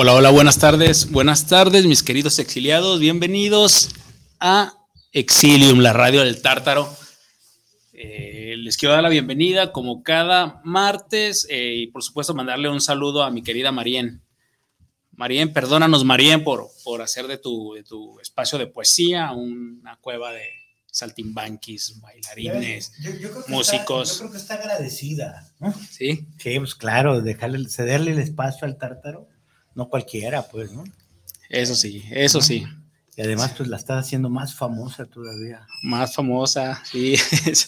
Hola, hola, buenas tardes. Buenas tardes, mis queridos exiliados. Bienvenidos a Exilium, la radio del Tártaro. Eh, les quiero dar la bienvenida como cada martes eh, y por supuesto mandarle un saludo a mi querida Marien. Marien, perdónanos Marien por, por hacer de tu, de tu espacio de poesía una cueva de saltimbanquis, bailarines, músicos. yo creo que está agradecida. Sí. Sí, pues claro, dejarle, cederle el espacio al Tártaro no cualquiera, pues, ¿no? Eso sí, eso sí. Y además, pues la estás haciendo más famosa todavía. Más famosa, sí,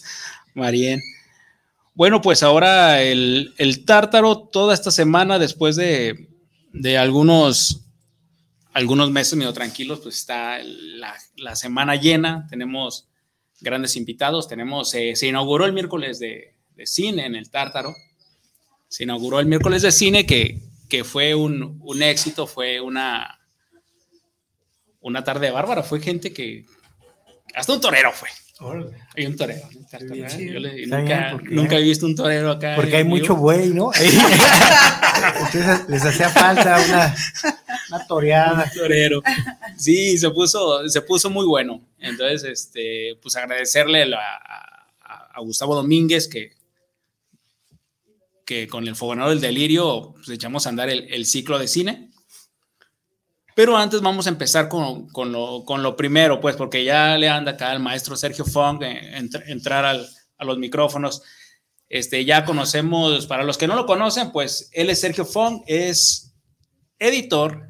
Marien. Bueno, pues ahora el, tártaro, toda esta semana, después de, algunos, algunos meses medio tranquilos, pues está la, semana llena, tenemos grandes invitados, tenemos, eh, se inauguró el miércoles de, de cine en el tártaro, se inauguró el miércoles de cine que, que fue un, éxito, fue una, una tarde bárbara, fue gente que, hasta un torero fue. Hay un torero. nunca, he visto un torero acá. Porque hay mucho buey, ¿no? Entonces les hacía falta una, una toreada. Un torero. Sí, se puso, se puso muy bueno. Entonces, este, pues agradecerle a, a Gustavo Domínguez que, que con el Fogonero del Delirio pues, echamos a andar el, ciclo de cine. Pero antes vamos a empezar con, con, lo, con, lo, primero, pues, porque ya le anda acá al maestro Sergio Fong eh, entrar al, a los micrófonos. Este, ya conocemos, para los que no lo conocen, pues él es Sergio Fong, es editor,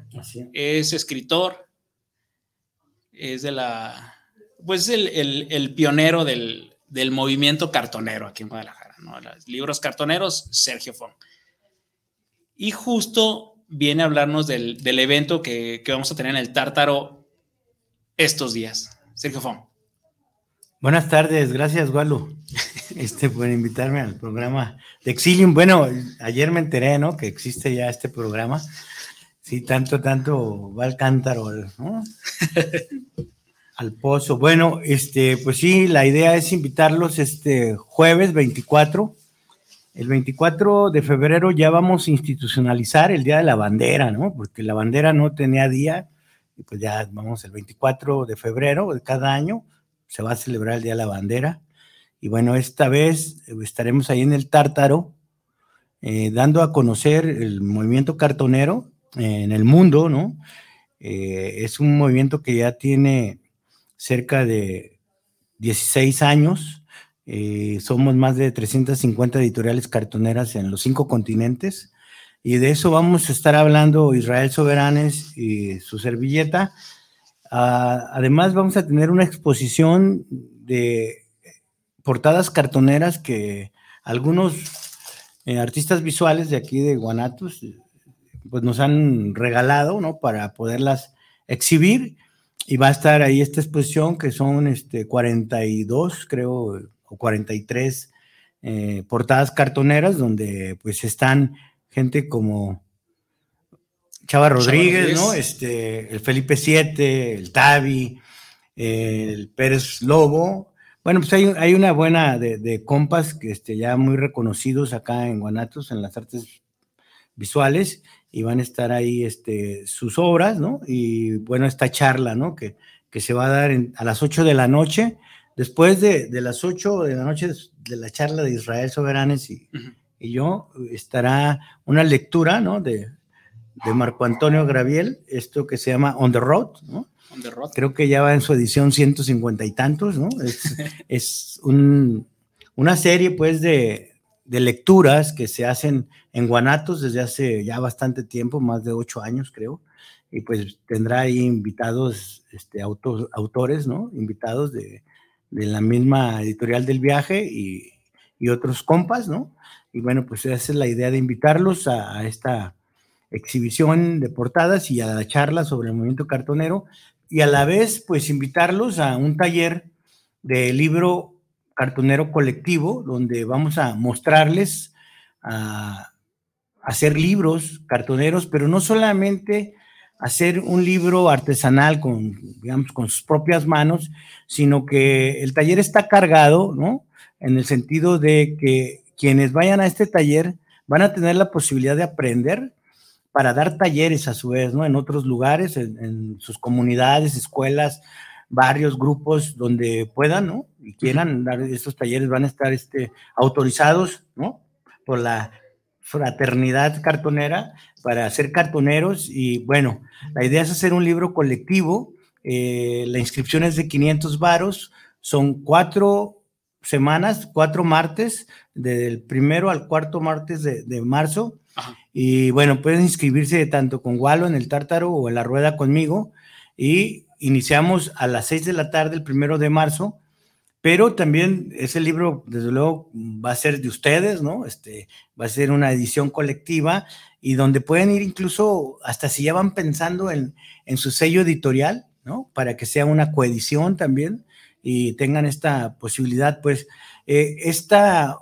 es escritor, es de la, pues el, el, el pionero del, del movimiento cartonero aquí en Guadalajara. Los libros cartoneros, Sergio Fong. Y justo viene a hablarnos del, evento que, vamos a tener en el Tártaro estos días. Sergio Fong. Buenas tardes, gracias, Gualo, este, por invitarme al programa de Exilium. Bueno, ayer me enteré, ¿no? Que existe ya este programa. Sí, tanto, tanto va al cántaro, ¿no? al pozo. Bueno, este, pues sí, la idea es invitarlos este jueves 24. El 24 de febrero ya vamos a institucionalizar el Día de la Bandera, ¿no? Porque la bandera no tenía día, y pues ya vamos el 24 de febrero de cada año, se va a celebrar el Día de la Bandera. Y bueno, esta vez estaremos ahí en el Tártaro, eh, dando a conocer el movimiento cartonero en el mundo, ¿no? Eh, es un movimiento que ya tiene cerca de 16 años. Eh, somos más de 350 editoriales cartoneras en los cinco continentes. Y de eso vamos a estar hablando Israel Soberanes y su servilleta. Ah, además, vamos a tener una exposición de portadas cartoneras que algunos eh, artistas visuales de aquí de Guanatos pues nos han regalado, ¿no? Para poderlas exhibir y va a estar ahí esta exposición que son este, 42, creo, o 43 eh, portadas cartoneras donde pues están gente como Chava Rodríguez, ¿no? Este, el Felipe Siete, el Tavi, el Pérez Lobo. Bueno, pues hay, hay una buena de, compas que este, ya muy reconocidos acá en Guanatos, en las artes visuales y van a estar ahí este, sus obras, ¿no? Y bueno, esta charla, ¿no? Que, que se va a dar a las 8 de la noche. Después de, de, las 8 de la noche de la charla de Israel Soberanes y, y yo, estará una lectura, ¿no? De, de Marco Antonio Graviel, esto que se llama On the Road, ¿no? On the Road. Creo que ya va en su edición 150 y tantos, ¿no? Es, es un, una serie, pues, de, de lecturas que se hacen en Guanatos desde hace ya bastante tiempo, más de ocho años creo, y pues tendrá ahí invitados, este, autores, ¿no? Invitados de, de, la misma editorial del viaje y, y, otros compas, ¿no? Y bueno, pues esa es la idea de invitarlos a, a, esta exhibición de portadas y a la charla sobre el movimiento cartonero y a la vez, pues invitarlos a un taller de libro cartonero colectivo, donde vamos a mostrarles a hacer libros cartoneros, pero no solamente hacer un libro artesanal con, digamos, con sus propias manos, sino que el taller está cargado, ¿no? En el sentido de que quienes vayan a este taller van a tener la posibilidad de aprender para dar talleres a su vez, ¿no? En otros lugares, en, en sus comunidades, escuelas, varios grupos donde puedan, ¿no? Y quieran dar estos talleres, van a estar este, autorizados, ¿no? Por la fraternidad cartonera para ser cartoneros y bueno, la idea es hacer un libro colectivo, eh, la inscripción es de 500 varos, son cuatro semanas, cuatro martes, del primero al cuarto martes de, de marzo, y bueno, pueden inscribirse tanto con Walo en el Tártaro o en la rueda conmigo, y iniciamos a las 6 de la tarde el primero de marzo, pero también ese libro, desde luego, va a ser de ustedes, ¿no? Este, va a ser una edición colectiva y donde pueden ir incluso hasta si ya van pensando en, en su sello editorial, ¿no? Para que sea una coedición también y tengan esta posibilidad, pues, eh, esta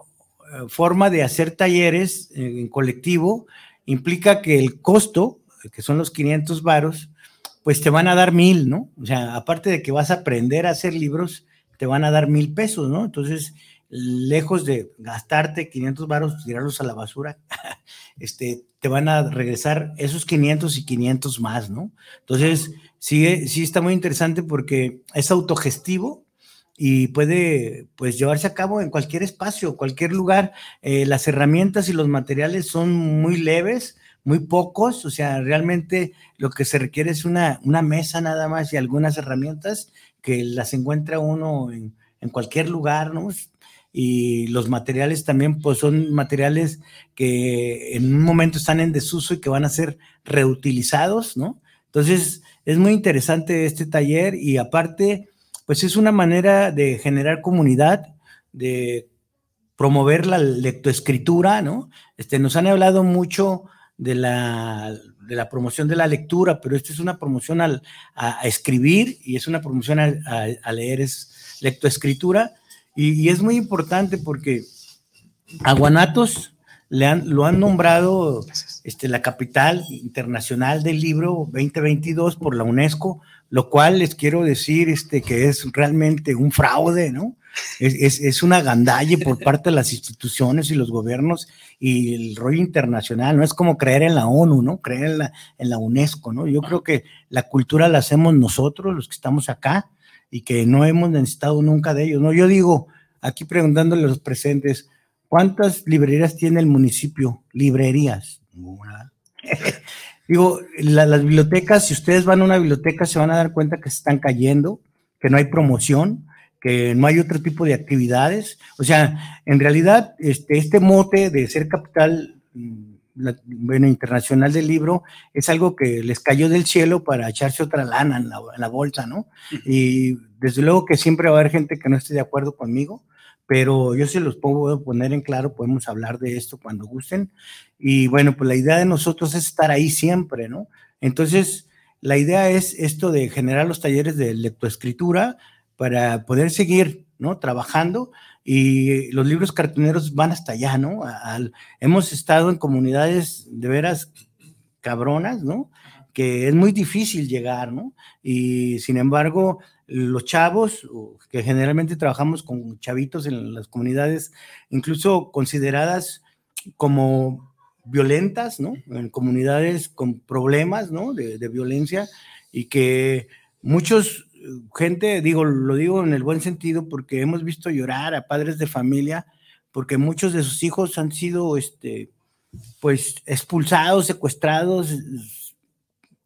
eh, forma de hacer talleres en colectivo implica que el costo, que son los 500 varos, pues te van a dar mil, ¿no? O sea, aparte de que vas a aprender a hacer libros, te van a dar mil pesos, ¿no? Entonces, lejos de gastarte 500 varos, tirarlos a la basura, este, te van a regresar esos 500 y 500 más, ¿no? Entonces, sí, sí está muy interesante porque es autogestivo y puede, pues, llevarse a cabo en cualquier espacio, cualquier lugar. Eh, las herramientas y los materiales son muy leves, muy pocos, o sea, realmente lo que se requiere es una, una mesa nada más y algunas herramientas que las encuentra uno en, en cualquier lugar, ¿no? Y los materiales también, pues son materiales que en un momento están en desuso y que van a ser reutilizados, ¿no? Entonces, es muy interesante este taller y aparte, pues es una manera de generar comunidad, de promover la lectoescritura, ¿no? Este, nos han hablado mucho de la, de la promoción de la lectura, pero esto es una promoción al, a, escribir y es una promoción a, a, leer, es lectoescritura. Y, y, es muy importante porque a Guanatos le han, lo han nombrado este, la capital internacional del libro 2022 por la UNESCO, lo cual les quiero decir este, que es realmente un fraude, ¿no? Es, es, una gandalle por parte de las instituciones y los gobiernos y el rollo internacional, no es como creer en la ONU, ¿no? Creer en la, en la UNESCO, ¿no? Yo creo que la cultura la hacemos nosotros, los que estamos acá, y que no hemos necesitado nunca de ellos, ¿no? Yo digo, aquí preguntándole a los presentes, ¿cuántas librerías tiene el municipio? Librerías. digo, la, las bibliotecas, si ustedes van a una biblioteca, se van a dar cuenta que se están cayendo, que no hay promoción, que no hay otro tipo de actividades. O sea, en realidad, este, este mote de ser capital mm, bueno, internacional del libro es algo que les cayó del cielo para echarse otra lana en la, en la, bolsa, ¿no? Y desde luego que siempre va a haber gente que no esté de acuerdo conmigo, pero yo se los puedo poner en claro, podemos hablar de esto cuando gusten. Y bueno, pues la idea de nosotros es estar ahí siempre, ¿no? Entonces, la idea es esto de generar los talleres de lectoescritura, para poder seguir, ¿no? Trabajando y los libros cartoneros van hasta allá, ¿no? Hemos estado en comunidades de veras cabronas, ¿no? Que es muy difícil llegar, ¿no? Y sin embargo, los chavos, que generalmente trabajamos con chavitos en las comunidades, incluso consideradas como violentas, ¿no? En comunidades con problemas, ¿no? De, de violencia y que muchos, gente, digo, lo digo en el buen sentido porque hemos visto llorar a padres de familia porque muchos de sus hijos han sido, este, pues, expulsados, secuestrados,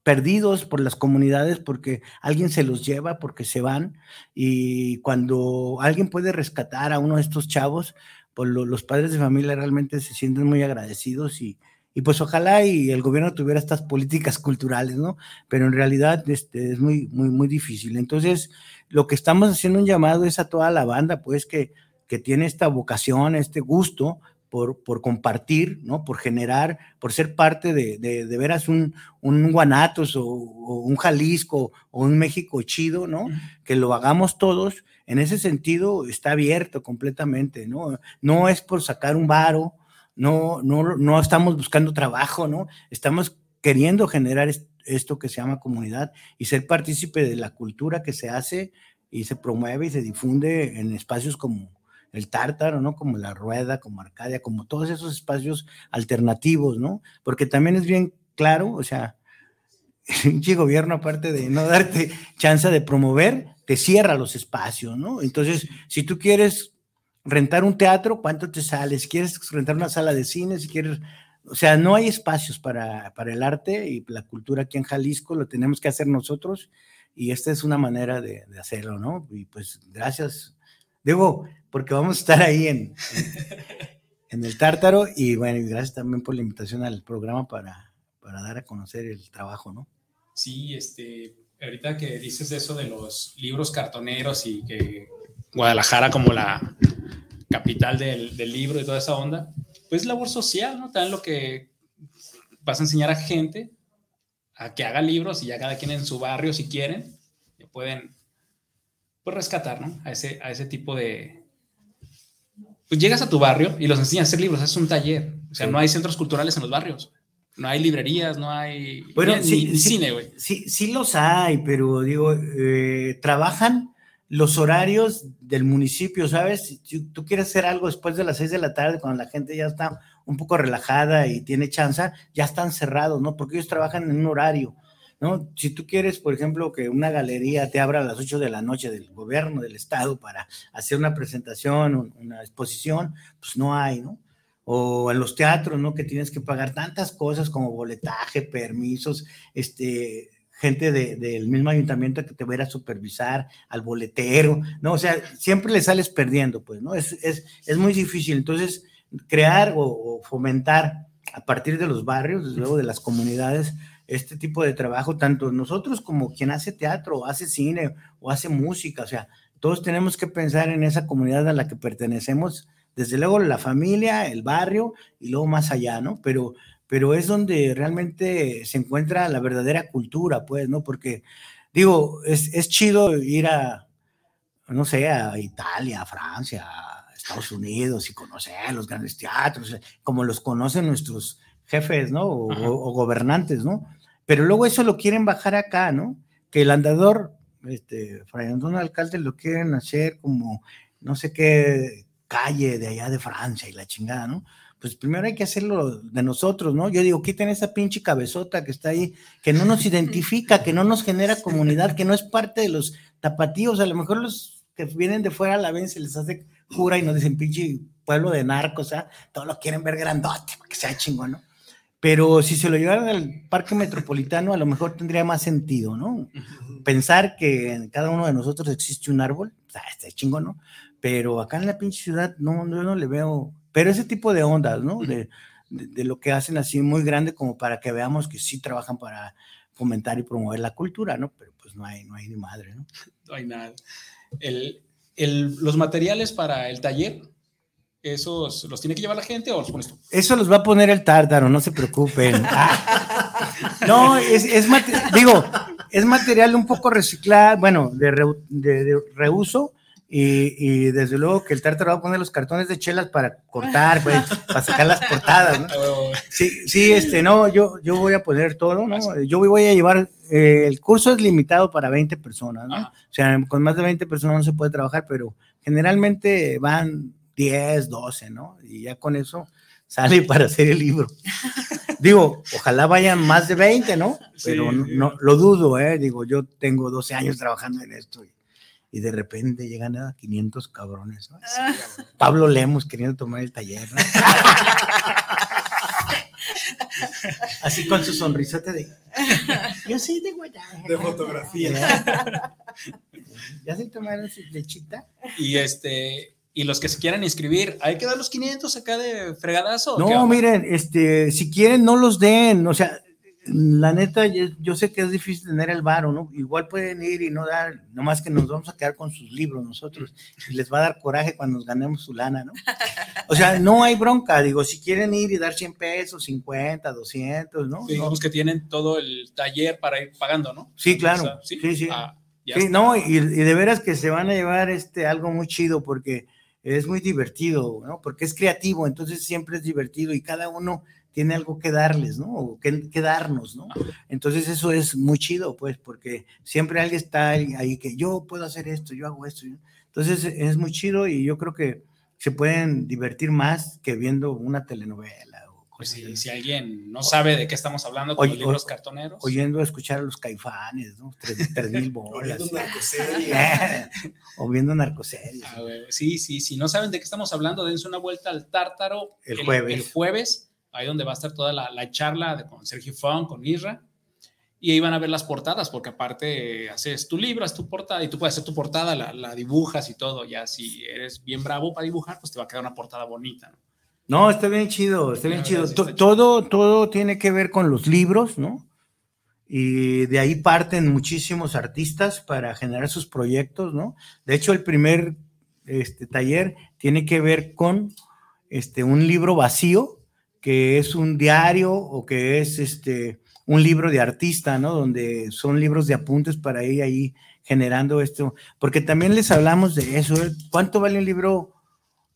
perdidos por las comunidades porque alguien se los lleva, porque se van, y cuando alguien puede rescatar a uno de estos chavos, pues los padres de familia realmente se sienten muy agradecidos y, y pues ojalá y el gobierno tuviera estas políticas culturales, ¿no? Pero en realidad este, es muy, muy, muy difícil. Entonces, lo que estamos haciendo un llamado es a toda la banda, pues que, que tiene esta vocación, este gusto por, por compartir, ¿no? Por generar, por ser parte de, de, de veras un, un Guanatos o, o, un Jalisco o un México chido, ¿no? Que lo hagamos todos. En ese sentido está abierto completamente, ¿no? No es por sacar un varo, no, no, no estamos buscando trabajo, ¿no? Estamos queriendo generar esto que se llama comunidad y ser partícipe de la cultura que se hace y se promueve y se difunde en espacios como el Tártaro, ¿no? Como la Rueda, como Arcadia, como todos esos espacios alternativos, ¿no? Porque también es bien claro, o sea, el gobierno, aparte de no darte chance de promover, te cierra los espacios, ¿no? Entonces, si tú quieres rentar un teatro, ¿cuánto te sale? Si quieres rentar una sala de cine, si quieres, o sea, no hay espacios para, para el arte y la cultura aquí en Jalisco, lo tenemos que hacer nosotros y esta es una manera de, hacerlo, ¿no? Y pues gracias, digo, porque vamos a estar ahí en, en, en el Tártaro y bueno, y gracias también por la invitación al programa para, para dar a conocer el trabajo, ¿no? Sí, este, ahorita que dices eso de los libros cartoneros y que Guadalajara como la capital del, del, libro y toda esa onda, pues labor social, ¿no? También lo que vas a enseñar a gente a que haga libros y ya cada quien en su barrio, si quieren, pueden pues, rescatar, ¿no? A ese, a ese tipo de... Pues llegas a tu barrio y los enseñas a hacer libros, es un taller, o sea, sí. no hay centros culturales en los barrios. No hay librerías, no hay bueno, ni, sí, ni sí, cine, güey. Sí, sí los hay, pero digo, eh, trabajan los horarios del municipio, ¿sabes? Si tú quieres hacer algo después de las seis de la tarde, cuando la gente ya está un poco relajada y tiene chance, ya están cerrados, ¿no? Porque ellos trabajan en un horario, ¿no? Si tú quieres, por ejemplo, que una galería te abra a las ocho de la noche del gobierno, del estado, para hacer una presentación, una exposición, pues no hay, ¿no? o en los teatros, ¿no? Que tienes que pagar tantas cosas como boletaje, permisos, este, gente de, del mismo ayuntamiento que te va a ir a supervisar, al boletero, ¿no? O sea, siempre le sales perdiendo, pues, ¿no? Es, es, es muy difícil. Entonces, crear o, o, fomentar a partir de los barrios, desde luego de las comunidades, este tipo de trabajo, tanto nosotros como quien hace teatro, o hace cine, o hace música, o sea, todos tenemos que pensar en esa comunidad a la que pertenecemos, desde luego la familia, el barrio y luego más allá, ¿no? Pero, pero es donde realmente se encuentra la verdadera cultura, pues, ¿no? Porque, digo, es, es chido ir a, no sé, a Italia, a Francia, a Estados Unidos y conocer los grandes teatros, como los conocen nuestros jefes, ¿no? O, o, o gobernantes, ¿no? Pero luego eso lo quieren bajar acá, ¿no? Que el andador, este, Fray Antonio Alcalde lo quieren hacer como, no sé qué, calle de allá de Francia y la chingada, ¿no? Pues primero hay que hacerlo de nosotros, ¿no? Yo digo, quiten esa pinche cabezota que está ahí, que no nos identifica, que no nos genera comunidad, que no es parte de los tapatíos, a lo mejor los que vienen de fuera a la vez se les hace jura y nos dicen pinche pueblo de narcos, ¿ah? Todos lo quieren ver grandote, para que sea chingón, ¿no? Pero si se lo llevaran al parque metropolitano, a lo mejor tendría más sentido, ¿no? Pensar que en cada uno de nosotros existe un árbol, o sea, está chingón, ¿no? pero acá en la pinche ciudad no, no, no le veo, pero ese tipo de ondas, ¿no? De, de, de, lo que hacen así muy grande como para que veamos que sí trabajan para fomentar y promover la cultura, ¿no? Pero pues no hay, no hay ni madre, ¿no? No hay nada. El, el, los materiales para el taller, ¿esos los tiene que llevar la gente o los pones tú? Eso los va a poner el tártaro, no se preocupen. no, es, es digo, es material un poco reciclado, bueno, de, re, de, de reuso, y, y, desde luego que el tártaro va a poner los cartones de chelas para cortar, pues, para sacar las portadas, ¿no? Sí, sí, este, no, yo, yo voy a poner todo, ¿no? Yo voy a llevar, eh, el curso es limitado para 20 personas, ¿no? O sea, con más de 20 personas no se puede trabajar, pero generalmente van 10, 12, ¿no? Y ya con eso sale para hacer el libro. Digo, ojalá vayan más de 20, ¿no? Pero Sí, no, sí. no- lo dudo, ¿eh? Digo, yo tengo 12 años trabajando en esto y, y de repente llegan a 500 cabrones. ¿no? Pablo Lemos queriendo tomar el taller, ¿no? Así con su sonrisota de. Yo soy de Guadalajara. De fotografía. ¿Ya se tomaron su lechita? Y este, y los que se quieran inscribir, hay que dar los 500 acá de fregadazo. ¿o qué No, miren, este, si quieren, no los den. O sea, la neta, yo, sé que es difícil tener el varo, ¿no? Igual pueden ir y no dar, nomás que nos vamos a quedar con sus libros nosotros y les va a dar coraje cuando nos ganemos su lana, ¿no? O sea, no hay bronca. Digo, si quieren ir y dar 100 pesos, 50, 200, ¿no? Sí, digamos que tienen todo el taller para ir pagando, ¿no? Sí, claro. O sea, sí, Sí, sí. Ah, ya Sí, está. no, y, y de veras que se van a llevar este algo muy chido porque es muy divertido, ¿no? Porque es creativo, entonces siempre es divertido y cada uno tiene algo que darles, ¿no? O que, que darnos, ¿no? Entonces eso es muy chido, pues, porque siempre alguien está ahí que yo puedo hacer esto, yo hago esto. Entonces es muy chido y yo creo que se pueden divertir más que viendo una telenovela o Pues si, alguien no sabe de qué estamos hablando con Oye, los libros o- cartoneros. oyendo escuchar a los caifanes, ¿no? Tres, tres mil bolas. o viendo narcoseries. Ah, güey, sí, sí, si no saben de qué estamos hablando, dense una vuelta al Tártaro El jueves. el jueves, ahí donde va a estar toda la, la charla de, con Sergio Fong, con Isra, y ahí van a ver las portadas, porque aparte haces tu libro, haces tu portada, y tú puedes hacer tu portada, la, la dibujas y todo, ya si eres bien bravo para dibujar, pues te va a quedar una portada bonita. ¿no? No, está bien chido, está bien sí chido. todo, todo tiene que ver con los libros, ¿no? Y de ahí parten muchísimos artistas para generar sus proyectos, ¿no? De hecho, el primer este, taller tiene que ver con este, un libro vacío, que es un diario o que es este, un libro de artista, ¿no? Donde son libros de apuntes para ir ahí generando esto. Porque también les hablamos de eso. ¿eh? ¿Cuánto vale un libro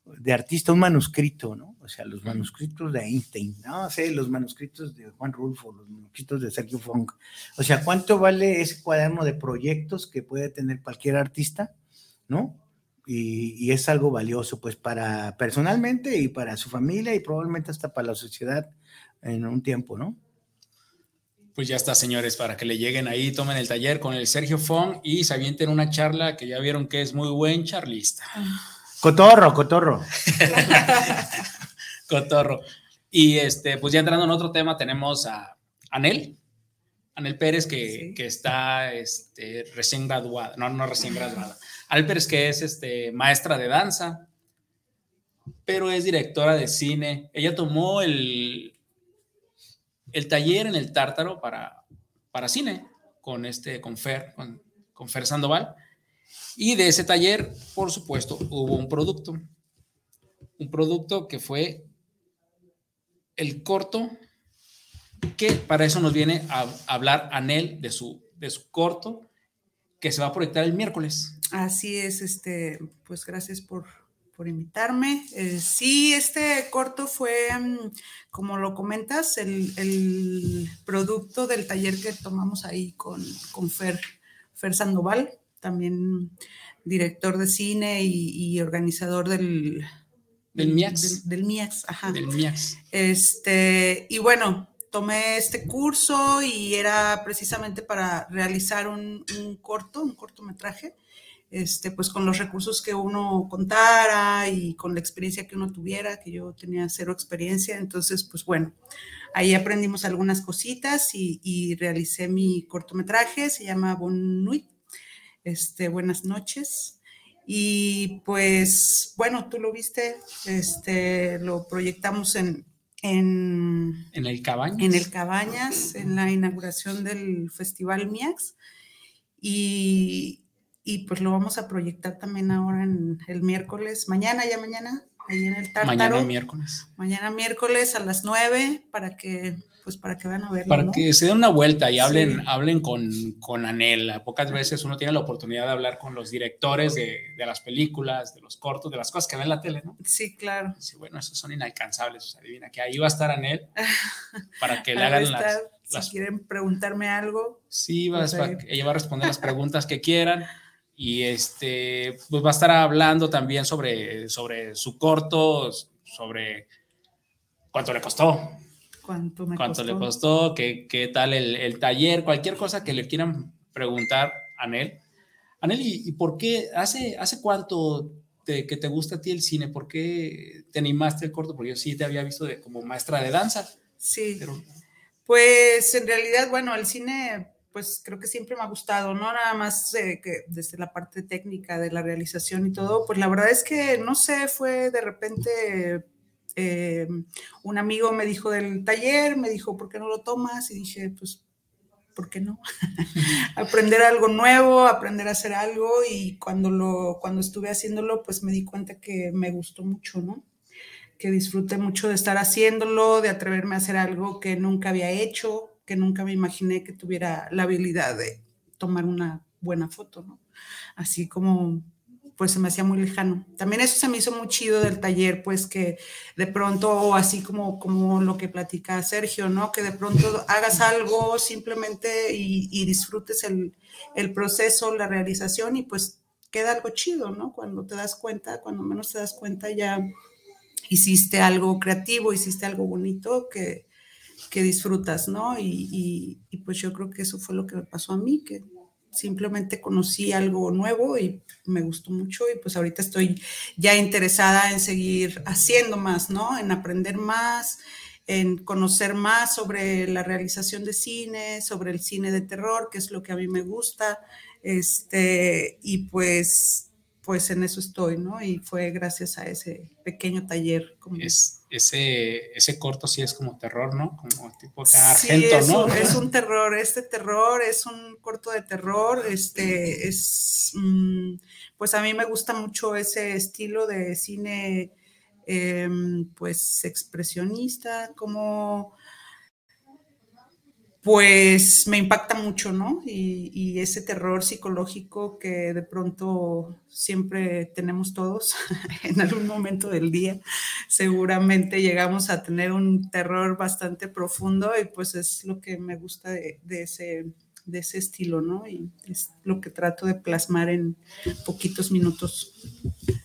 de artista, un manuscrito, ¿no? O sea, los manuscritos de Einstein, no sé, los manuscritos de Juan Rulfo, los manuscritos de Sergio Fong. O sea, ¿cuánto vale ese cuaderno de proyectos que puede tener cualquier artista, ¿no? Y, y es algo valioso, pues, para personalmente y para su familia y probablemente hasta para la sociedad en un tiempo, ¿no? Pues ya está, señores, para que le lleguen ahí, tomen el taller con el Sergio Fong y se avienten una charla que ya vieron que es muy buen charlista. Cotorro, cotorro. Cotorro. Y este, pues ya entrando en otro tema, tenemos a Anel, Anel Pérez, que, Sí. que está este, recién graduada, no, no recién graduada. Pérez, que es este, maestra de danza, pero es directora de cine. Ella tomó el, el taller en el Tártaro para, para cine con, este, con, Fer, con, con Fer Sandoval. Y de ese taller, por supuesto, hubo un producto. Un producto que fue el corto, que para eso nos viene a hablar Anel de su, de su corto, que se va a proyectar el miércoles. Así es, este, pues gracias por, por invitarme. Eh, sí, este corto fue, mm, como lo comentas, el, el producto del taller que tomamos ahí con, con Fer, Fer Sandoval, también director de cine y, y organizador del, Del MIAX. Del, del MIAX, ajá. Del MIAX. Este, y bueno, tomé este curso y era precisamente para realizar un, un corto, un cortometraje, este, pues con los recursos que uno contara y con la experiencia que uno tuviera, que yo tenía cero experiencia, entonces, pues bueno, ahí aprendimos algunas cositas y, y realicé mi cortometraje, se llama Bon Nuit, este, buenas noches. Y pues, bueno, tú lo viste, este, lo proyectamos en, en, En el Cabañas. en el Cabañas, en la inauguración del Festival MIAX. Y, y pues lo vamos a proyectar también ahora en el miércoles, mañana, ya mañana, ahí en el Tártaro. Mañana miércoles. Mañana miércoles a las 9 para que, pues para que van a verlo. Para ¿no? que se den una vuelta y hablen, Sí. hablen con, con Anel. Pocas veces uno tiene la oportunidad de hablar con los directores de, de las películas, de los cortos, de las cosas que ven en la tele, ¿no? Sí, claro. Sí, bueno, esos son inalcanzables. O sea, adivina que ahí va a estar Anel para que le hagan las, estar, las si quieren preguntarme algo, Sí, va, ella va a responder las preguntas que quieran y este, pues va a estar hablando también sobre, sobre su corto, sobre cuánto le costó, ¿Cuánto me cuánto costó? le costó, qué, qué tal el, el taller, cualquier cosa que le quieran preguntar a Anel. Anel, ¿y, y por qué, hace, hace cuánto te- que te gusta a ti el cine? ¿Por qué te animaste al corto? Porque yo sí te había visto de, como maestra de danza, Sí. pero Pues en realidad, bueno, el cine, pues creo que siempre me ha gustado, no nada más eh, que desde la parte técnica de la realización y todo, pues la verdad es que, no sé, fue de repente, eh, un amigo me dijo del taller, me dijo, ¿por qué no lo tomas? Y dije, pues, ¿por qué no? aprender algo nuevo, aprender a hacer algo y cuando, lo, cuando estuve haciéndolo, pues me di cuenta que me gustó mucho, ¿no? que disfruté mucho de estar haciéndolo, de atreverme a hacer algo que nunca había hecho, que nunca me imaginé que tuviera la habilidad de tomar una buena foto, ¿no? Así como, pues se me hacía muy lejano. También eso se me hizo muy chido del taller, pues que de pronto, así como, como lo que platica Sergio, ¿no? Que de pronto hagas algo simplemente y, disfrutes el, el proceso, la realización y pues queda algo chido, ¿no? Cuando te das cuenta, cuando menos te das cuenta ya hiciste algo creativo, hiciste algo bonito que, que disfrutas, ¿no? Y, y, pues yo creo que eso fue lo que me pasó a mí, que simplemente conocí algo nuevo y me gustó mucho y pues ahorita estoy ya interesada en seguir haciendo más, ¿no? En aprender más, en conocer más sobre la realización de cine, sobre el cine de terror, que es lo que a mí me gusta, este, y pues pues en eso estoy, ¿no? Y fue gracias a ese pequeño taller. Como... Es, ese, ese corto sí es como terror, ¿no? Como tipo sí, argento, es ¿no? Un, es un terror, este terror es un corto de terror, este es, mmm, pues a mí me gusta mucho ese estilo de cine, eh, pues expresionista, como pues me impacta mucho, ¿no? Y, y, ese terror psicológico que de pronto siempre tenemos todos en algún momento del día, seguramente llegamos a tener un terror bastante profundo y pues es lo que me gusta de, de ese, de ese estilo, ¿no? Y es lo que trato de plasmar en poquitos minutos.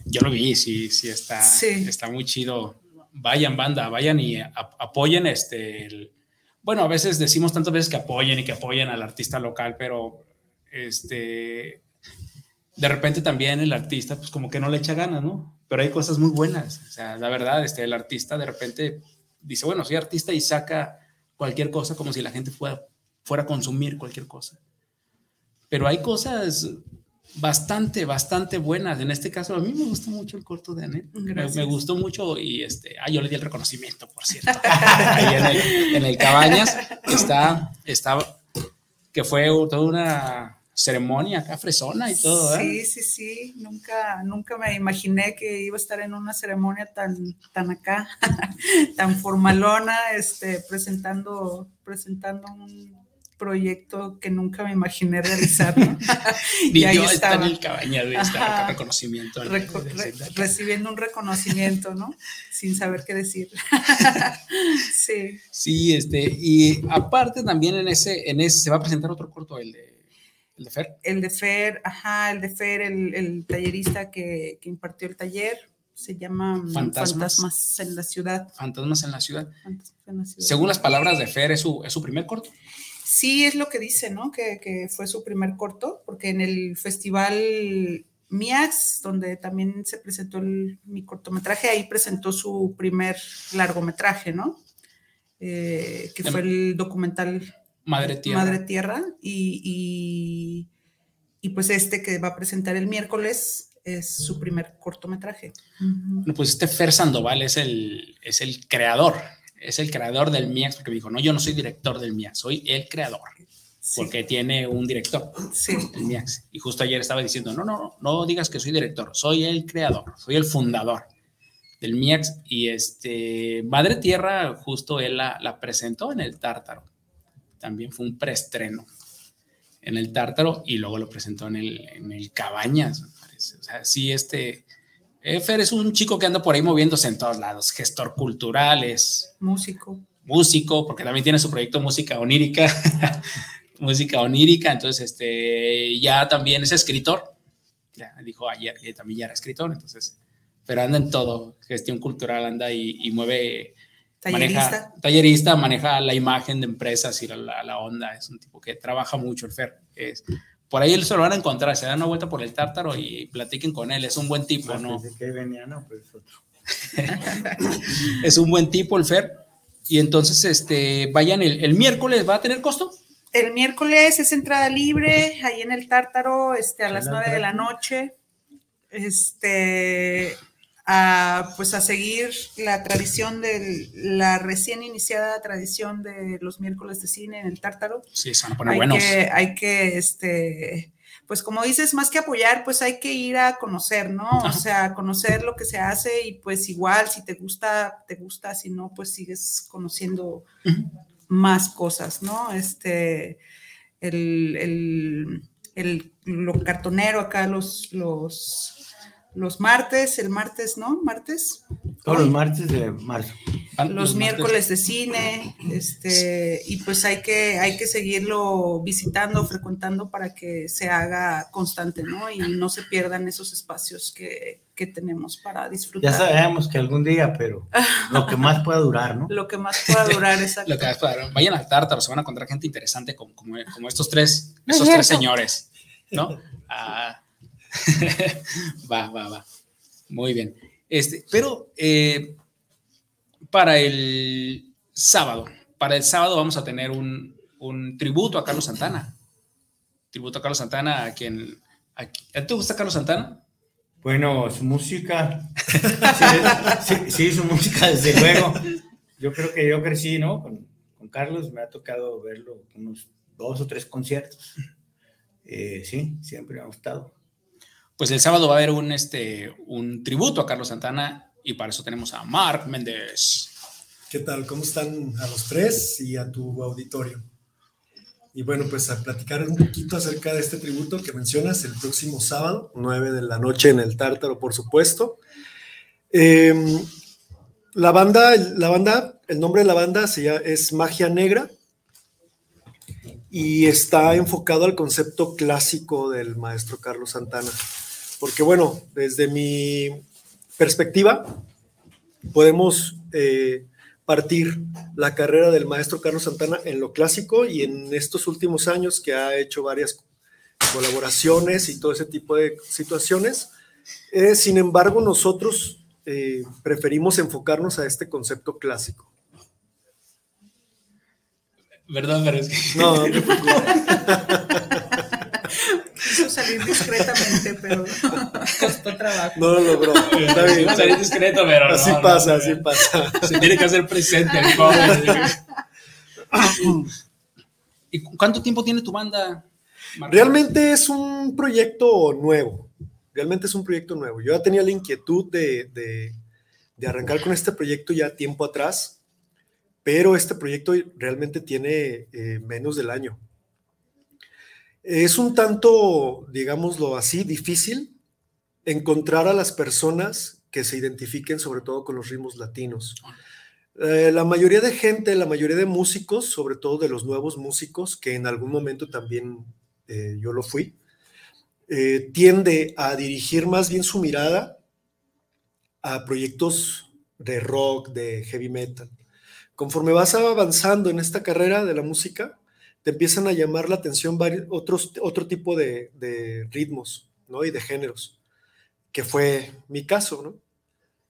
Yo lo vi, sí, sí, está, sí. está muy chido. Vayan, banda, vayan y apoyen este... El, bueno, a veces decimos tantas veces que apoyen y que apoyen al artista local, pero este, de repente también el artista, pues como que no le echa ganas, ¿no? Pero hay cosas muy buenas. O sea, la verdad, este, el artista de repente dice, bueno, soy artista y saca cualquier cosa como si la gente fuera, fuera a consumir cualquier cosa. Pero hay cosas bastante, bastante buenas. En este caso, a mí me gustó mucho el corto de Anet. Me, me, gustó mucho y este, ah, yo le di el reconocimiento, por cierto. Ahí en el, en el, Cabañas está, está, que fue toda una ceremonia acá fresona y todo. Sí, ¿eh? sí, sí. Nunca, nunca me imaginé que iba a estar en una ceremonia tan, tan acá, tan formalona, este, presentando, presentando un proyecto que nunca me imaginé realizar. ¿no? y ahí yo está en el cabaña de este reconocimiento. Reco re recibiendo un reconocimiento, ¿no? Sin saber qué decir. sí. Sí, este, y aparte también en ese, en ese se va a presentar otro corto, el de, el de Fer. El de Fer, ajá, el de Fer, el, el tallerista que, que, impartió el taller. Se llama Fantasmas. Fantasmas en la ciudad. Fantasmas en la ciudad. Fantasmas en la ciudad. Según las palabras de Fer, es su, es su primer corto. Sí, es lo que dice, ¿no? Que, que, fue su primer corto, porque en el festival MIAX, donde también se presentó el, mi cortometraje, ahí presentó su primer largometraje, ¿no? Eh, que fue el documental Madre Tierra. Madre Tierra, y, y, y, pues este que va a presentar el miércoles es su primer cortometraje. Bueno, pues este Fer Sandoval es el, es el creador es el creador del MIAX, porque me dijo, no, yo no soy director del MIAX, soy el creador, sí. porque tiene un director, sí. el MIAX. Y justo ayer estaba diciendo, no, no, no digas que soy director, soy el creador, soy el fundador del MIAX. Y este, Madre Tierra, justo él la, la presentó en el Tártaro. También fue un preestreno en el Tártaro y luego lo presentó en el, en el Cabañas, me parece. O sea, sí, este... Fer es un chico que anda por ahí moviéndose en todos lados, gestor cultural, es músico. Músico, porque también tiene su proyecto Música Onírica, música onírica, entonces este, ya también es escritor, ya dijo ayer que también ya era escritor, entonces, pero anda en todo, gestión cultural, anda y, y mueve Tallerista. tallerista, maneja la imagen de empresas y la, la, onda. Es un tipo que trabaja mucho el Fer. Es, por ahí se lo van a encontrar, se dan una vuelta por el tártaro y platiquen con él. Es un buen tipo, ¿no? Que venía, no, pues otro. es un buen tipo el Fer. Y entonces, este, vayan el, el, miércoles, ¿va a tener costo? El miércoles es entrada libre, ahí en el Tártaro, este, a las nueve de la noche. Este, a, pues a seguir la tradición de la recién iniciada tradición de los miércoles de cine en el Tártaro. Sí, se van a poner hay buenos. Que, hay que, este, pues como dices, más que apoyar, pues hay que ir a conocer, ¿no? Ajá. O sea, conocer lo que se hace y pues igual, si te gusta, te gusta, si no, pues sigues conociendo uh -huh. más cosas, ¿no? Este, el, el, el, lo cartonero acá, los, los los martes, el martes, ¿no? ¿Martes? Todos los martes de marzo. Los, los miércoles de cine, este, y pues hay que, hay que seguirlo visitando, frecuentando para que se haga constante, ¿no? Y no se pierdan esos espacios que, que tenemos para disfrutar. Ya sabemos que algún día, pero lo que más pueda durar, ¿no? Lo que más pueda durar, exacto. lo que más pueda durar. Vayan al Tártaro, se van a encontrar gente interesante como, como, como estos tres, estos tres señores, ¿no? Ah, va, va, va. Muy bien. Este, pero eh, para el sábado, para el sábado vamos a tener un, un, tributo a Carlos Santana. Tributo a Carlos Santana, a quien... A, ¿Te gusta Carlos Santana? Bueno, su música, sí, sí, su música, desde luego. Yo creo que yo crecí, ¿no? Con, con Carlos, me ha tocado verlo unos dos o tres conciertos. Eh, sí, siempre me ha gustado pues el sábado va a haber un, este, un tributo a Carlos Santana y para eso tenemos a Mark Méndez. ¿Qué tal? ¿Cómo están a los tres y a tu auditorio? Y bueno, pues a platicar un poquito acerca de este tributo que mencionas el próximo sábado, 9 de la noche en el Tártaro, por supuesto. Eh, la banda, la banda, el nombre de la banda es Magia Negra y está enfocado al concepto clásico del maestro Carlos Santana porque bueno, desde mi perspectiva, podemos eh, partir la carrera del maestro Carlos Santana en lo clásico y en estos últimos años que ha hecho varias colaboraciones y todo ese tipo de situaciones. Eh, sin embargo, nosotros eh, preferimos enfocarnos a este concepto clásico. ¿Verdad? Pero es que... No, no Quiso salir discretamente, pero costó trabajo. No lo logró. Está bien. Salir discreto, pero Así no, pasa, no, así pasa. Se tiene que hacer presente el joven. ¿Y cuánto tiempo tiene tu banda? Realmente es un proyecto nuevo. Realmente es un proyecto nuevo. Yo ya tenía la inquietud de, de, de arrancar con este proyecto ya tiempo atrás, pero este proyecto realmente tiene eh, menos del año. Es un tanto, digámoslo así, difícil encontrar a las personas que se identifiquen sobre todo con los ritmos latinos. Eh, la mayoría de gente, la mayoría de músicos, sobre todo de los nuevos músicos, que en algún momento también eh, yo lo fui, tiende a dirigir más bien su mirada a proyectos de rock, de heavy metal. Conforme vas avanzando en esta carrera de la música, te empiezan a llamar la atención otros, otro tipo de, ritmos ¿no? y de géneros, que fue mi caso. ¿no?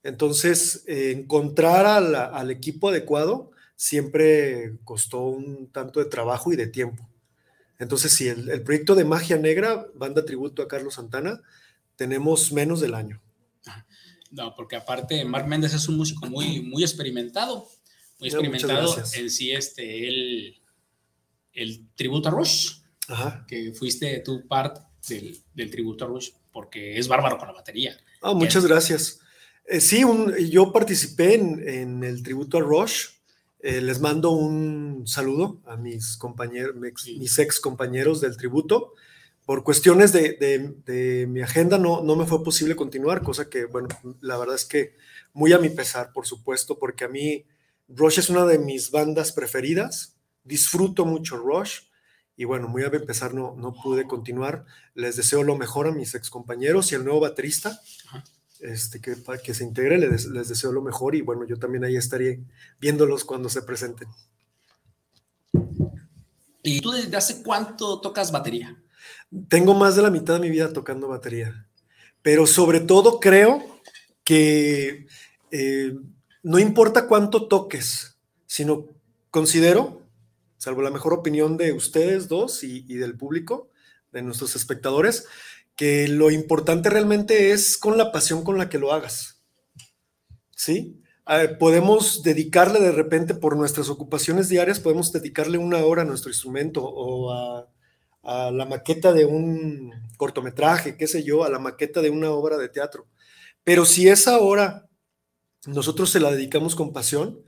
Entonces, encontrar al, equipo adecuado siempre costó un tanto de trabajo y de tiempo. Entonces, si el, el, proyecto de Magia Negra, banda tributo a Carlos Santana, tenemos menos del año. No, porque aparte, Mark Méndez es un músico muy, muy experimentado, muy experimentado en sí, este, él el tributo a Rush, Ajá. que fuiste tú parte del, del, tributo a Rush, porque es bárbaro con la batería. Ah, muchas gracias. Eh, sí, un, yo participé en, en, el tributo a Rush. Eh, les mando un saludo a mis compañeros, mis, mis ex compañeros del tributo. Por cuestiones de, de, de, mi agenda no, no me fue posible continuar, cosa que, bueno, la verdad es que muy a mi pesar, por supuesto, porque a mí Rush es una de mis bandas preferidas disfruto mucho Rush y bueno, muy a empezar no, no pude continuar. Les deseo lo mejor a mis ex compañeros y al nuevo baterista. este, que, para que se integre, les, les deseo lo mejor y bueno, yo también ahí estaré viéndolos cuando se presenten. ¿Y tú desde hace cuánto tocas batería? Tengo más de la mitad de mi vida tocando batería, pero sobre todo creo que eh, no importa cuánto toques, sino considero, salvo la mejor opinión de ustedes dos y, del público, de nuestros espectadores, que lo importante realmente es con la pasión con la que lo hagas. ¿Sí? podemos dedicarle de repente por nuestras ocupaciones diarias, podemos dedicarle una hora a nuestro instrumento o a, a, la maqueta de un cortometraje, qué sé yo, a la maqueta de una obra de teatro. Pero si esa hora nosotros se la dedicamos con pasión,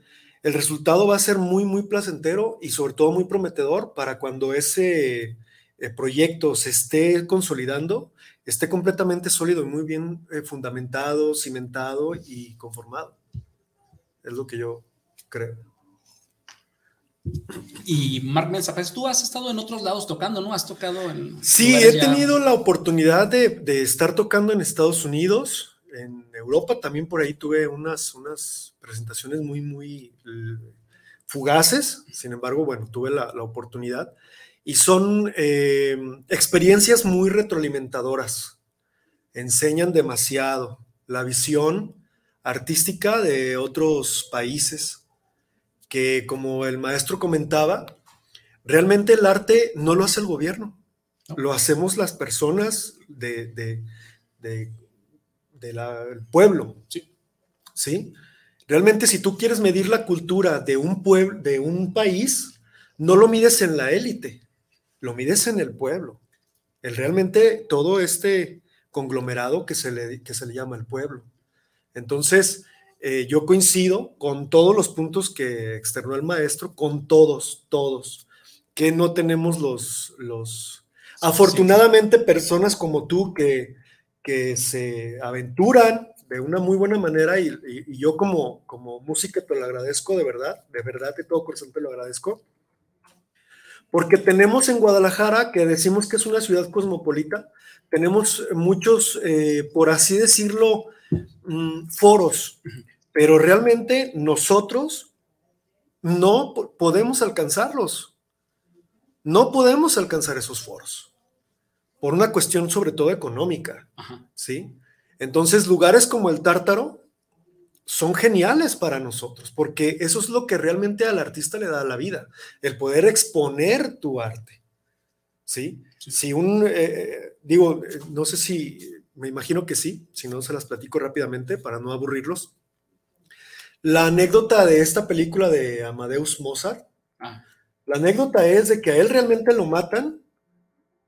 el resultado va a ser muy, muy placentero y sobre todo muy prometedor para cuando ese eh, proyecto se esté consolidando, esté completamente sólido y muy bien eh, fundamentado, cimentado y conformado. Es lo que yo creo. Y Mark Mensa, pues tú has estado en otros lados tocando, ¿no? Has tocado en... Sí, he ya... tenido la oportunidad de, de, estar tocando en Estados Unidos, en Europa también por ahí tuve unas, unas presentaciones muy, muy eh, fugaces, sin embargo, bueno, tuve la, la oportunidad. Y son eh, experiencias muy retroalimentadoras, enseñan demasiado la visión artística de otros países, que como el maestro comentaba, realmente el arte no lo hace el gobierno, lo hacemos las personas de, de, de, del pueblo. Sí. ¿sí? Realmente si tú quieres medir la cultura de un, pueblo, de un país, no lo mides en la élite, lo mides en el pueblo. El realmente todo este conglomerado que se le, que se le llama el pueblo. Entonces, eh, yo coincido con todos los puntos que externó el maestro, con todos, todos, que no tenemos los, los afortunadamente personas como tú que, que se aventuran de una muy buena manera y, yo como, como música te lo agradezco de verdad, de verdad de todo corazón te lo agradezco, porque tenemos en Guadalajara, que decimos que es una ciudad cosmopolita, tenemos muchos, eh, por así decirlo, Mm, foros, pero realmente nosotros no podemos alcanzarlos. No podemos alcanzar esos foros por una cuestión sobre todo económica, Ajá. ¿sí? Entonces, lugares como el Tártaro son geniales para nosotros, porque eso es lo que realmente al artista le da la vida, el poder exponer tu arte, ¿sí? sí. Si un, eh, digo, no sé si me imagino que sí, si no se las platico rápidamente para no aburrirlos. La anécdota de esta película de Amadeus Mozart, ah. la anécdota es de que a él realmente lo matan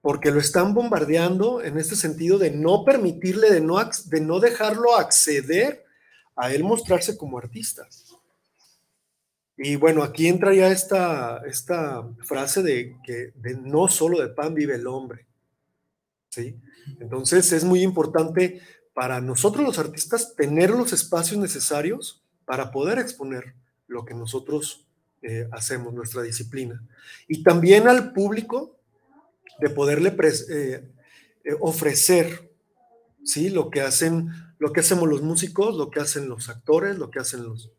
porque lo están bombardeando en este sentido de no permitirle, de no, de no dejarlo acceder a él mostrarse como artista. Y bueno, aquí entra ya esta, esta frase de que de no solo de pan vive el hombre. ¿sí? Entonces es muy importante para nosotros los artistas tener los espacios necesarios para poder exponer lo que nosotros eh, hacemos, nuestra disciplina. Y también al público de poderle eh, eh, ofrecer ¿sí? lo, que hacen, lo que hacemos los músicos, lo que hacen los actores, lo que hacen los,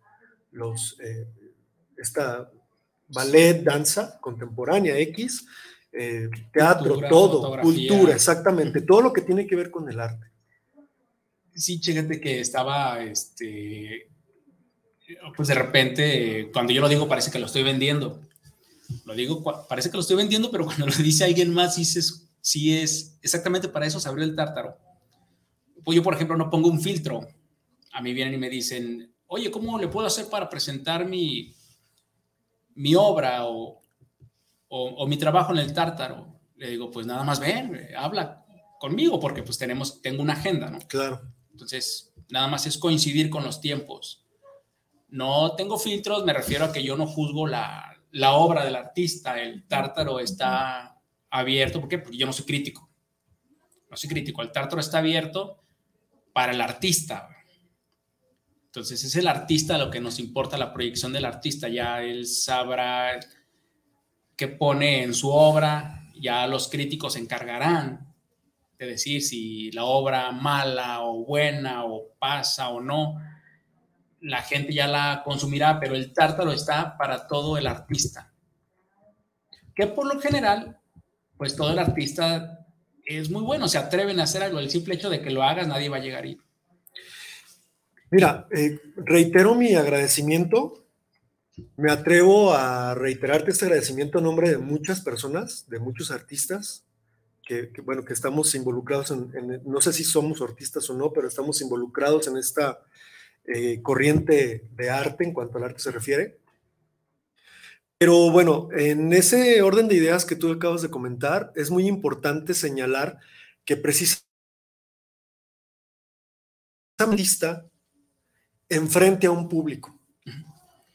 los eh, esta ballet, danza contemporánea X, eh, teatro, cultura, todo, cultura, exactamente, todo lo que tiene que ver con el arte. Sí, chécate que estaba, este, pues de repente, cuando yo lo digo parece que lo estoy vendiendo. Lo digo, parece que lo estoy vendiendo, pero cuando lo dice alguien más, dices, sí es exactamente para eso se abrió el tártaro. Pues yo, por ejemplo, no pongo un filtro. A mí vienen y me dicen, oye, ¿cómo le puedo hacer para presentar mi, mi obra? O, o, o, mi trabajo en el tártaro. Le digo, pues nada más ven, habla conmigo porque pues tenemos, tengo una agenda, ¿no? Claro. Entonces, nada más es coincidir con los tiempos. No tengo filtros, me refiero a que yo no juzgo la, la obra del artista, el tártaro está abierto, ¿por qué? Porque yo no soy crítico. No soy crítico, el tártaro está abierto para el artista. Entonces es el artista lo que nos importa, la proyección del artista, ya él sabrá que pone en su obra, ya los críticos se encargarán de decir si la obra mala o buena o pasa o no, la gente ya la consumirá, pero el tártaro está para todo el artista. Que por lo general, pues todo el artista es muy bueno, se atreven a hacer algo. El simple hecho de que lo hagas, nadie va a llegar ahí. Mira, eh, reitero mi agradecimiento. Me atrevo a reiterarte este agradecimiento en nombre de muchas personas, de muchos artistas, que, bueno, que estamos involucrados en, no sé si somos artistas o no, pero estamos involucrados en esta eh, corriente de arte en cuanto al arte se refiere. Pero bueno, en ese orden de ideas que tú acabas de comentar, es muy importante señalar que precisamente lista enfrente a un público,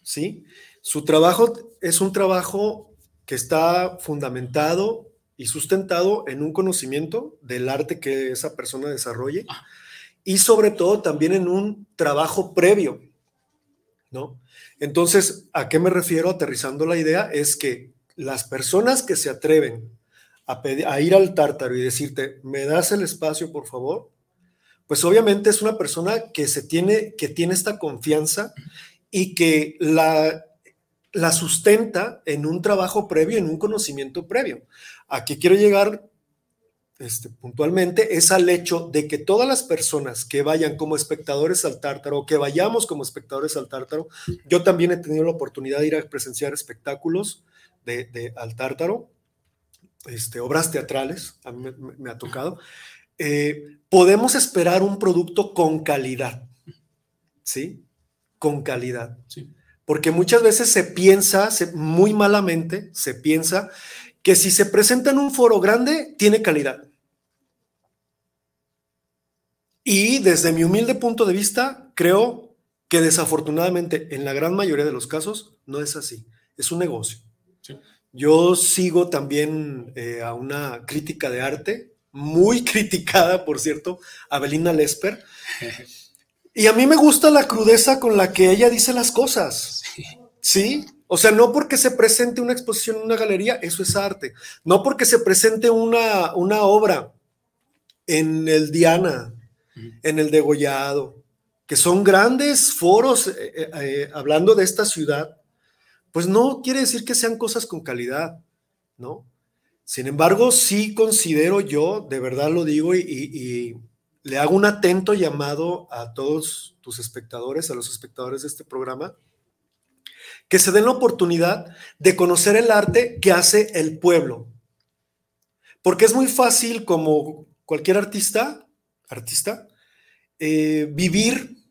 ¿sí? Su trabajo es un trabajo que está fundamentado y sustentado en un conocimiento del arte que esa persona desarrolle. Y sobre todo también en un trabajo previo, ¿no? Entonces, ¿a qué me refiero aterrizando la idea? Es que las personas que se atreven a, ir al tártaro y decirte, ¿me das el espacio, por favor? Pues obviamente es una persona que se tiene, que tiene esta confianza y que la, la sustenta en un trabajo previo, en un conocimiento previo. ¿A qué quiero llegar este, puntualmente es al hecho de que todas las personas que vayan como espectadores al tártaro, o que vayamos como espectadores al tártaro, yo también he tenido la oportunidad de ir a presenciar espectáculos de, al tártaro, este, obras teatrales, a mí me, ha tocado, eh, podemos esperar un producto con calidad, ¿sí? Con calidad. Porque muchas veces se piensa, muy malamente, se piensa que si se presenta en un foro grande, tiene calidad. Y desde mi humilde punto de vista, creo que desafortunadamente en la gran mayoría de los casos no es así. Es un negocio. Yo sigo también eh, a una crítica de arte, muy criticada, por cierto, Abelina Lesper. Y a mí me gusta la crudeza con la que ella dice las cosas. ¿Sí? O sea, no porque se presente una exposición en una galería, eso es arte. No porque se presente una, una obra en el Diana, en el Degollado, que son grandes foros eh, eh, eh, hablando de esta ciudad, pues no quiere decir que sean cosas con calidad, ¿no? Sin embargo, sí considero yo, de verdad lo digo, y le hago un atento llamado a todos tus espectadores, a los espectadores de este programa, que se den la oportunidad de conocer el arte que hace el pueblo. Porque es muy fácil como cualquier artista, artista, eh, vivir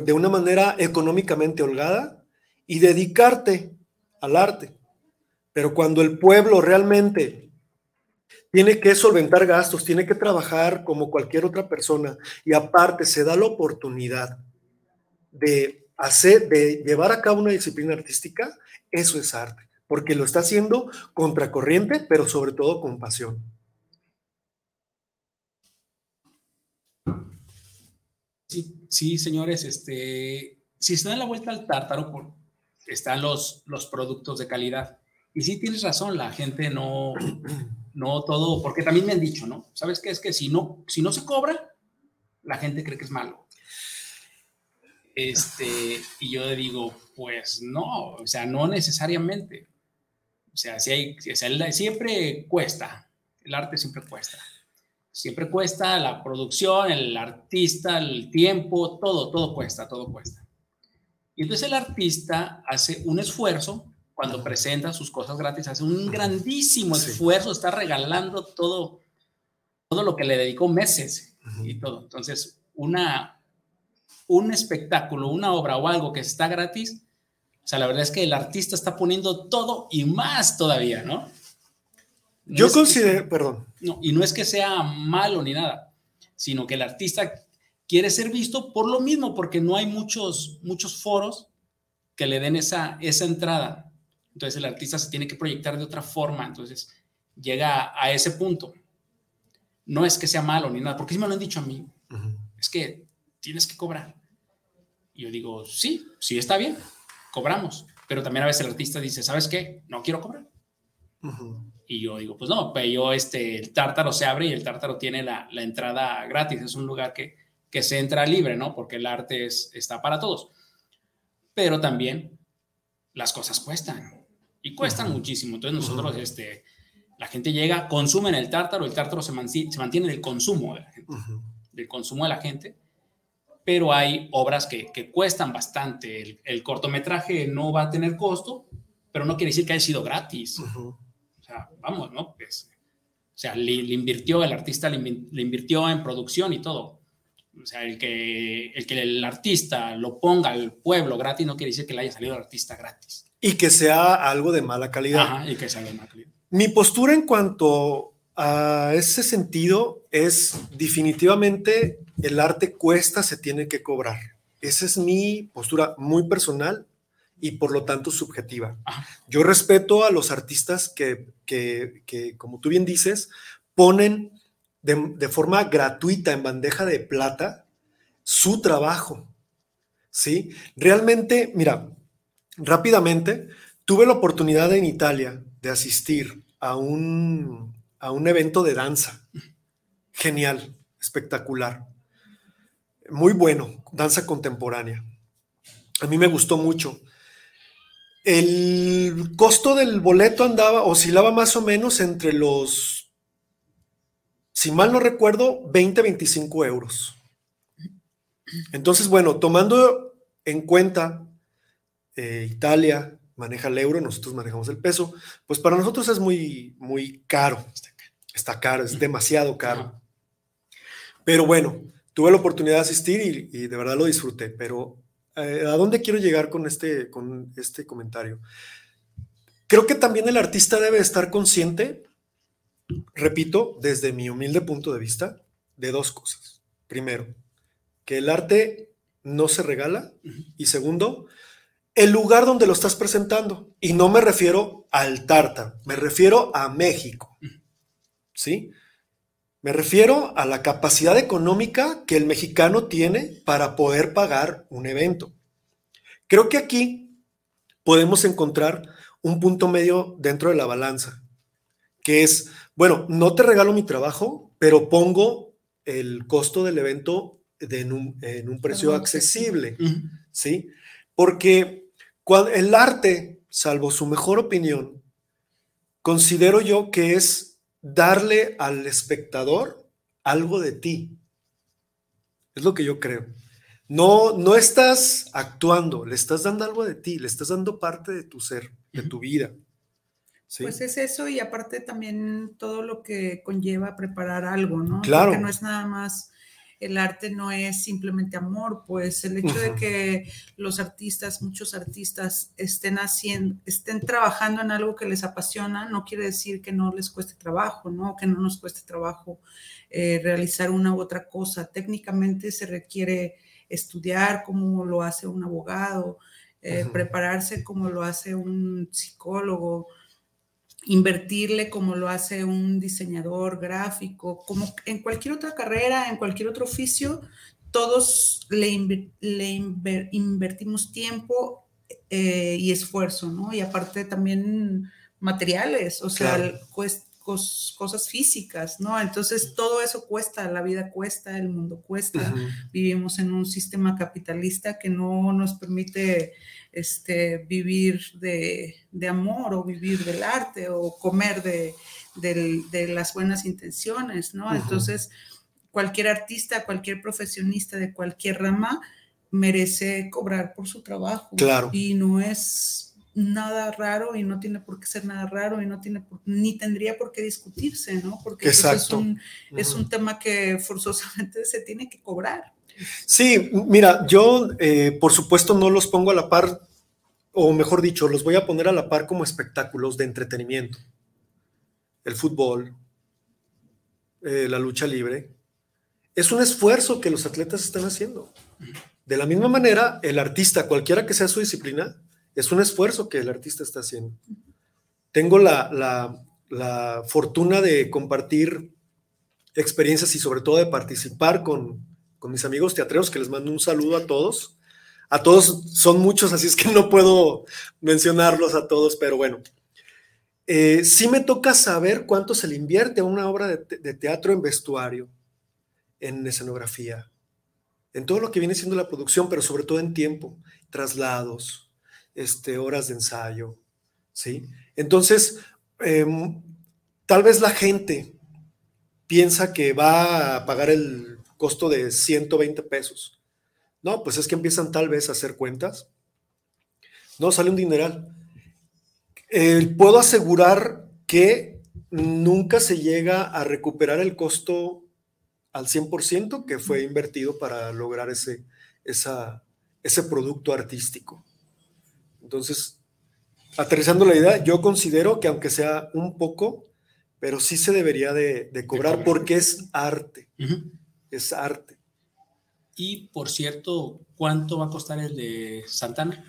de una manera económicamente holgada y dedicarte al arte. Pero cuando el pueblo realmente tiene que solventar gastos, tiene que trabajar como cualquier otra persona y aparte se da la oportunidad de hacer, de llevar a cabo una disciplina artística, eso es arte, porque lo está haciendo contracorriente, pero sobre todo con pasión. Sí, sí señores, este, si se dan la vuelta al tártaro, están los, los productos de calidad. Y sí tienes razón, la gente no, no todo, porque también me han dicho, ¿no? ¿Sabes qué? Es que si no, si no se cobra, la gente cree que es malo. Este, y yo le digo, pues no, o sea, no necesariamente. O sea, si hay, siempre cuesta, el arte siempre cuesta. Siempre cuesta la producción, el artista, el tiempo, todo, todo cuesta, todo cuesta. Y entonces el artista hace un esfuerzo cuando presenta sus cosas gratis, hace un grandísimo esfuerzo, está regalando todo, todo lo que le dedicó meses y todo. Entonces, una, un espectáculo, una obra o algo que está gratis, o sea, la verdad es que el artista está poniendo todo y más todavía, ¿no? Yo considero, perdón. No, y no es que sea malo ni nada, sino que el artista quiere ser visto por lo mismo, porque no hay muchos, muchos foros que le den esa, esa entrada. Entonces el artista se tiene que proyectar de otra forma, entonces llega a, ese punto. No es que sea malo ni nada, porque sí me lo han dicho a mí. Es que tienes que cobrar. Y yo digo, sí, sí está bien, cobramos. Pero también a veces el artista dice, ¿sabes qué? No quiero cobrar. Y yo digo, pues no, pero yo, este, el tártaro se abre y el tártaro tiene la, la entrada gratis, es un lugar que, que se entra libre, ¿no? Porque el arte es, está para todos. Pero también las cosas cuestan y cuestan muchísimo. Entonces nosotros, este, la gente llega, consume en el tártaro, el tártaro se, se mantiene del consumo de la gente, del consumo de la gente, pero hay obras que, que cuestan bastante. El, el, cortometraje no va a tener costo, pero no quiere decir que haya sido gratis. O sea, vamos, ¿no? Pues, o sea, le, le, invirtió, el artista le, le, invirtió en producción y todo. O sea, el que, el que el artista lo ponga al pueblo gratis no quiere decir que le haya salido el artista gratis. Y que sea algo de mala calidad. Ajá, y que sea de mala calidad. Mi postura en cuanto a ese sentido es definitivamente el arte cuesta, se tiene que cobrar. Esa es mi postura muy personal y por lo tanto subjetiva. Ajá. Yo respeto a los artistas que, que, que como tú bien dices, ponen de, de, forma gratuita en bandeja de plata su trabajo. ¿Sí? Realmente, mira, rápidamente, tuve la oportunidad en Italia de asistir a un, a un evento de danza. Genial, espectacular. Muy bueno, danza contemporánea. A mí me gustó mucho. El costo del boleto andaba, oscilaba más o menos entre los, si mal no recuerdo, 20, 25 euros. Entonces, bueno, tomando en cuenta eh, Italia maneja el euro, nosotros manejamos el peso, pues para nosotros es muy, muy caro. Está caro, es demasiado caro. Pero bueno, tuve la oportunidad de asistir y, y de verdad lo disfruté. Pero eh, ¿a dónde quiero llegar con este, con este comentario? Creo que también el artista debe estar consciente, repito, desde mi humilde punto de vista, de dos cosas. Primero, que el arte no se regala y segundo, el lugar donde lo estás presentando. Y no me refiero al Tarta, me refiero a México. ¿Sí? Me refiero a la capacidad económica que el mexicano tiene para poder pagar un evento. Creo que aquí podemos encontrar un punto medio dentro de la balanza, que es, bueno, no te regalo mi trabajo, pero pongo el costo del evento de en, un, en un precio accesible, ¿sí? Porque cuando el arte, salvo su mejor opinión, considero yo que es darle al espectador algo de ti. Es lo que yo creo. No, no estás actuando, le estás dando algo de ti, le estás dando parte de tu ser, de tu vida. ¿Sí? Pues es eso y aparte también todo lo que conlleva preparar algo, ¿no? Claro. Porque no es nada más el arte no es simplemente amor, pues el hecho de que los artistas, muchos artistas estén haciendo, estén trabajando en algo que les apasiona, no quiere decir que no les cueste trabajo, ¿no? Que no nos cueste trabajo eh, realizar una u otra cosa. Técnicamente se requiere estudiar como lo hace un abogado, eh, prepararse como lo hace un psicólogo, invertirle como lo hace un diseñador gráfico, como en cualquier otra carrera, en cualquier otro oficio, todos le, le inver, invertimos tiempo eh, y esfuerzo, ¿no? Y aparte también materiales, o sea, claro. Cos, cosas físicas, ¿no? Entonces todo eso cuesta, la vida cuesta, el mundo cuesta, uh -huh. vivimos en un sistema capitalista que no nos permite este, vivir de, de, amor o vivir del arte o comer de, de, de las buenas intenciones, ¿no? Uh -huh. Entonces, cualquier artista, cualquier profesionista de cualquier rama merece cobrar por su trabajo. Claro. Y no es nada raro y no tiene por qué ser nada raro y no tiene por, ni tendría por qué discutirse, ¿no? Porque pues, es, un, uh -huh. es un tema que forzosamente se tiene que cobrar. Sí, mira, yo eh, por supuesto no los pongo a la par, o mejor dicho, los voy a poner a la par como espectáculos de entretenimiento. El fútbol, eh, la lucha libre, es un esfuerzo que los atletas están haciendo. De la misma manera, el artista, cualquiera que sea su disciplina, es un esfuerzo que el artista está haciendo. Tengo la, la, fortuna de compartir experiencias y sobre todo de participar con, con mis amigos teatreros, que les mando un saludo a todos. A todos son muchos, así es que no puedo mencionarlos a todos, pero bueno. Eh, sí me toca saber cuánto se le invierte a una obra de, de teatro en vestuario, en escenografía, en todo lo que viene siendo la producción, pero sobre todo en tiempo, traslados, este, horas de ensayo, ¿sí? Entonces, em, tal vez la gente piensa que va a pagar el costo de 120 pesos. No, pues es que empiezan tal vez a hacer cuentas. No, sale un dineral. Eh, puedo asegurar que nunca se llega a recuperar el costo al 100% que fue invertido para lograr ese, ese producto artístico. Entonces, aterrizando la idea, yo considero que aunque sea un poco, pero sí se debería de, de cobrar porque es arte, es arte. Y por cierto, ¿cuánto va a costar el de Santana?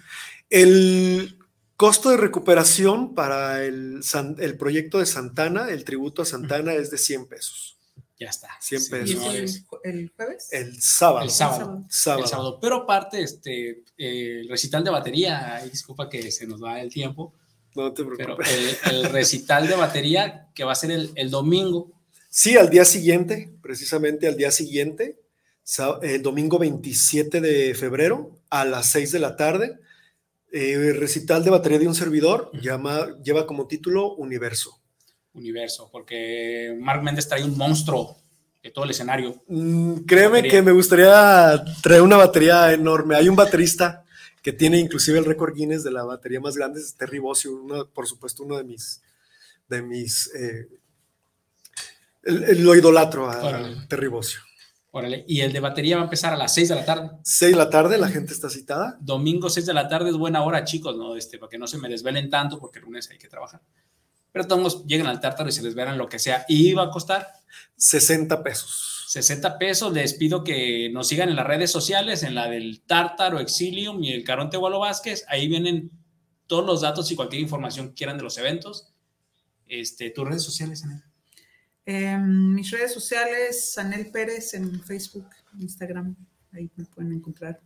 El costo de recuperación para el, el proyecto de Santana, el tributo a Santana, es de 100 pesos. Ya está. 100 Sí, pesos. ¿Y es señores. el, ju- el jueves? El sábado. El sábado. sábado. El sábado. Pero aparte, este, eh, el recital de batería, disculpa que se nos va el tiempo, No te pero preocupes. el, el recital de batería que va a ser el, el domingo, Sí, al día siguiente, precisamente al día siguiente, el domingo 27 de febrero a las 6 de la tarde, eh, recital de batería de un servidor llama, lleva como título Universo. Universo, porque Mark Méndez trae un monstruo de todo el escenario. Mm, créeme que me gustaría traer una batería enorme. Hay un baterista que tiene inclusive el récord Guinness de la batería más grande, es Terry Bossio, uno- por supuesto uno de mis, de mis, eh, el- el- lo idolatro a Órale. Terry Bossio. Órale. Y el de batería va a empezar a las 6 de la tarde. 6 de la tarde, la gente está citada. Domingo 6 de la tarde es buena hora, chicos, ¿no? Este, para que no se me desvelen tanto, porque el lunes hay que trabajar. Pero todos llegan al tártaro y se les verán lo que sea. Y va a costar 60 pesos. 60 pesos. Les pido que nos sigan en las redes sociales, en la del Tártaro, Exilium y el Caronte Gualo Vázquez. Ahí vienen todos los datos y cualquier información que quieran de los eventos. Este, tus redes sociales, Ana? En mis redes sociales, Sanel Pérez en Facebook, Instagram, ahí me pueden encontrar.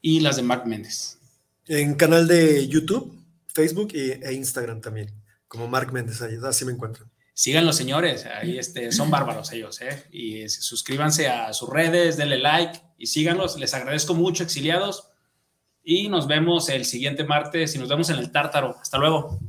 Y las de Mark Méndez. En canal de YouTube, Facebook e Instagram también, como Mark Méndez, así me encuentran. Sigan los señores, ahí este, son bárbaros ellos, ¿eh? Y suscríbanse a sus redes, denle like y síganlos. Les agradezco mucho, exiliados. Y nos vemos el siguiente martes y nos vemos en el Tártaro. Hasta luego.